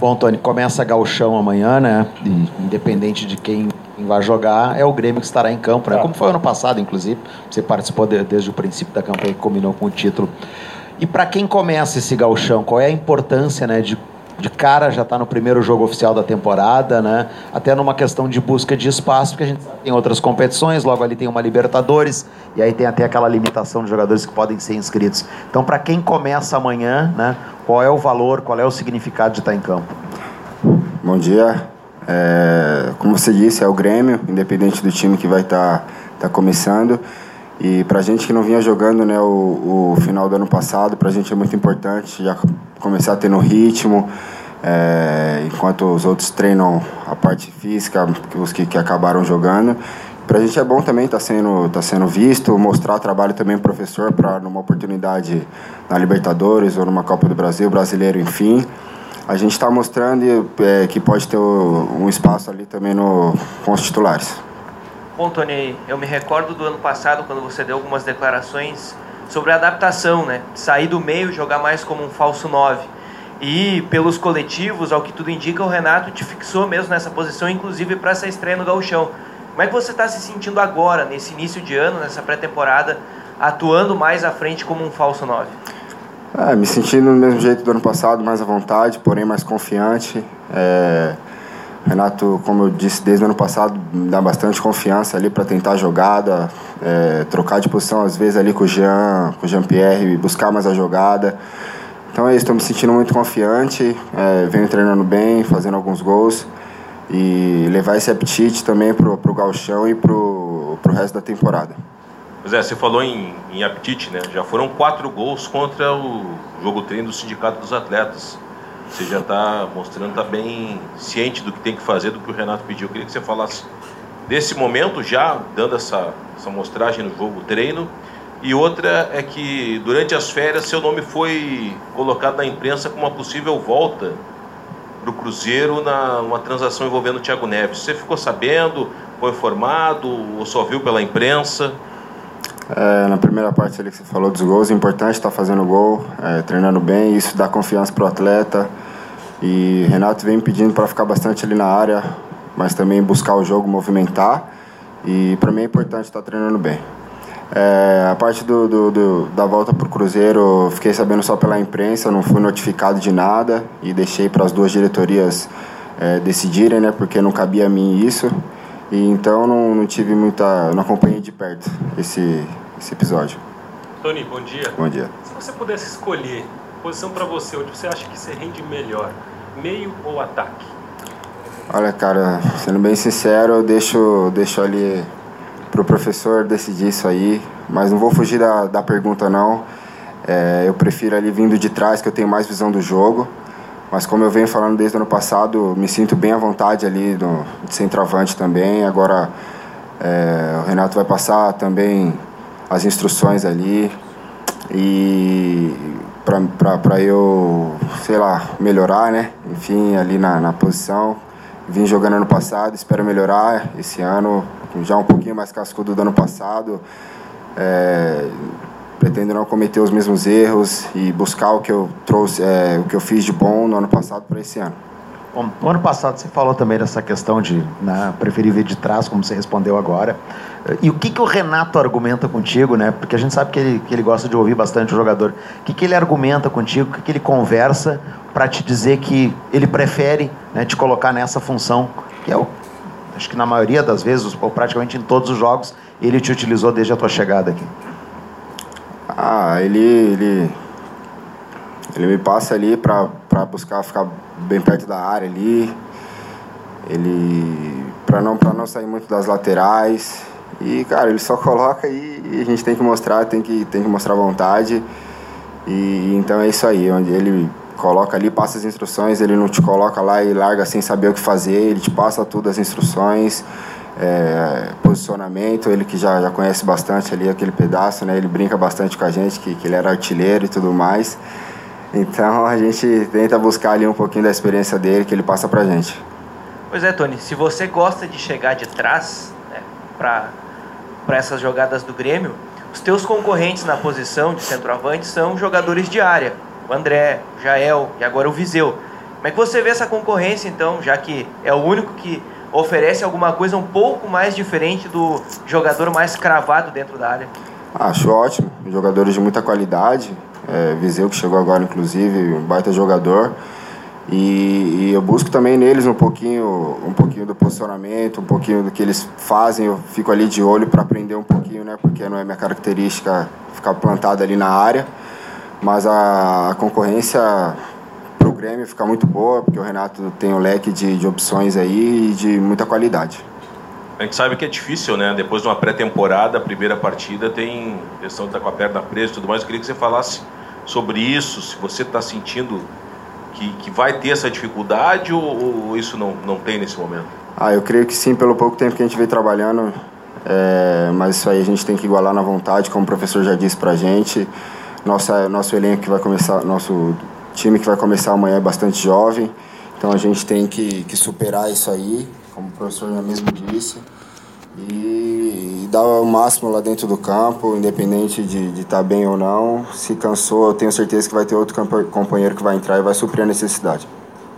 Bom, Tony, começa Galchão amanhã, né? E, independente de quem, quem, vai jogar, é o Grêmio que estará em campo, né? Como foi ano passado, inclusive. Você participou de, desde o princípio da campanha que combinou com o título. E para quem começa esse Galchão, qual é a importância, né, de de cara já está no primeiro jogo oficial da temporada, né? Até numa questão de busca de espaço, porque a gente tem outras competições, logo ali tem uma Libertadores, e aí tem até aquela limitação de jogadores que podem ser inscritos. Então, para quem começa amanhã, né? Qual é o valor, qual é o significado de estar em campo? Bom dia. É, como você disse, é o Grêmio, independente do time que vai estar tá, tá começando. E para a gente que não vinha jogando né, o, o final do ano passado, para a gente é muito importante já começar a ter no ritmo, é, enquanto os outros treinam a parte física, os que, que acabaram jogando. Para a gente é bom também estar tá sendo, tá sendo visto, mostrar trabalho também pro professor para numa oportunidade na Libertadores ou numa Copa do Brasil, brasileiro, enfim. A gente está mostrando é, que pode ter um espaço ali também no, com os titulares. Bom, Tony, eu me recordo do ano passado, quando você deu algumas declarações sobre a adaptação, né? Sair do meio, jogar mais como um falso 9. E pelos coletivos, ao que tudo indica, o Renato te fixou mesmo nessa posição, inclusive para essa estreia no Gauchão. Como é que você está se sentindo agora, nesse início de ano, nessa pré-temporada, atuando mais à frente como um falso 9? É, me sentindo do mesmo jeito do ano passado, mais à vontade, porém mais confiante. É Renato, como eu disse desde o ano passado, dá bastante confiança ali para tentar a jogada, é, trocar de posição às vezes ali com o Jean, com o Jean-Pierre, buscar mais a jogada. Então é isso, estou me sentindo muito confiante, é, venho treinando bem, fazendo alguns gols e levar esse apetite também pro, pro galchão e pro, pro resto da temporada. Pois é, você falou em, em apetite, né? Já foram quatro gols contra o jogo treino do Sindicato dos Atletas. Você já está mostrando, está bem ciente do que tem que fazer, do que o Renato pediu. Eu queria que você falasse desse momento, já dando essa, essa mostragem no jogo treino. E outra é que durante as férias seu nome foi colocado na imprensa como uma possível volta para o Cruzeiro na uma transação envolvendo o Thiago Neves. Você ficou sabendo, foi informado ou só viu pela imprensa? É, na primeira parte ali que você falou dos gols, é importante estar tá fazendo gol, é, treinando bem, isso dá confiança para o atleta. E Renato vem pedindo para ficar bastante ali na área, mas também buscar o jogo, movimentar. E para mim é importante estar tá treinando bem. É, a parte do, do, do da volta para o Cruzeiro, fiquei sabendo só pela imprensa, não fui notificado de nada e deixei para as duas diretorias é, decidirem, né, porque não cabia a mim isso. E então não, não tive muita. não acompanhei de perto esse, esse episódio. Tony, bom dia. Bom dia. Se você pudesse escolher posição para você, onde você acha que você rende melhor, meio ou ataque? Olha, cara, sendo bem sincero, eu deixo, deixo ali pro professor decidir isso aí, mas não vou fugir da, da pergunta não. É, eu prefiro ali vindo de trás, que eu tenho mais visão do jogo. Mas como eu venho falando desde o ano passado, me sinto bem à vontade ali no, de centroavante também. Agora é, o Renato vai passar também as instruções ali e para eu, sei lá, melhorar, né? Enfim, ali na, na posição. Vim jogando ano passado, espero melhorar esse ano, já um pouquinho mais cascudo do ano passado. É, pretendo não cometer os mesmos erros e buscar o que eu trouxe, é, o que eu fiz de bom no ano passado para esse ano. Bom, no ano passado você falou também dessa questão de né, preferir vir de trás, como você respondeu agora. E o que, que o Renato argumenta contigo, né? Porque a gente sabe que ele, que ele gosta de ouvir bastante o jogador. O que, que ele argumenta contigo, o que, que ele conversa para te dizer que ele prefere né, te colocar nessa função, que é o. Acho que na maioria das vezes, ou praticamente em todos os jogos, ele te utilizou desde a tua chegada aqui. Ah, ele, ele, ele me passa ali para buscar ficar bem perto da área ali. Ele para não para não sair muito das laterais. E cara, ele só coloca e, e, a gente tem que mostrar, tem que tem que mostrar vontade. E então é isso aí, onde ele coloca ali, passa as instruções, ele não te coloca lá e larga sem saber o que fazer, ele te passa todas as instruções é, posicionamento, ele que já, já conhece bastante ali aquele pedaço, né? Ele brinca bastante com a gente, que, que ele era artilheiro e tudo mais. Então a gente tenta buscar ali um pouquinho da experiência dele que ele passa pra gente. Pois é, Tony, se você gosta de chegar de trás né, para essas jogadas do Grêmio, os teus concorrentes na posição de centroavante são jogadores de área. O André, o Jael e agora o Viseu. Como é que você vê essa concorrência, então, já que é o único que oferece alguma coisa um pouco mais diferente do jogador mais cravado dentro da área? Acho ótimo. Jogadores de muita qualidade. É, Viseu, que chegou agora, inclusive, um baita jogador. E, e, eu busco também neles um pouquinho, um pouquinho do posicionamento, um pouquinho do que eles fazem. Eu fico ali de olho para aprender um pouquinho, né? Porque não é minha característica ficar plantado ali na área. Mas a, concorrência para o Grêmio fica muito boa, porque o Renato tem um leque de, de opções aí e de muita qualidade. A gente sabe que é difícil, né? Depois de uma pré-temporada, a primeira partida tem questão de estar com a perna presa e tudo mais. Eu queria que você falasse sobre isso, se você está sentindo que, que vai ter essa dificuldade ou, ou, isso não, não tem nesse momento? Ah, eu creio que sim, pelo pouco tempo que a gente vem trabalhando, é, mas isso aí a gente tem que igualar na vontade, como o professor já disse pra gente. Nossa, nosso elenco que vai começar, nosso time que vai começar amanhã é bastante jovem, então a gente tem que, que superar isso aí, como o professor já mesmo disse, e, e dar o máximo lá dentro do campo, independente de estar tá bem ou não. Se cansou, eu tenho certeza que vai ter outro companheiro que vai entrar e vai suprir a necessidade.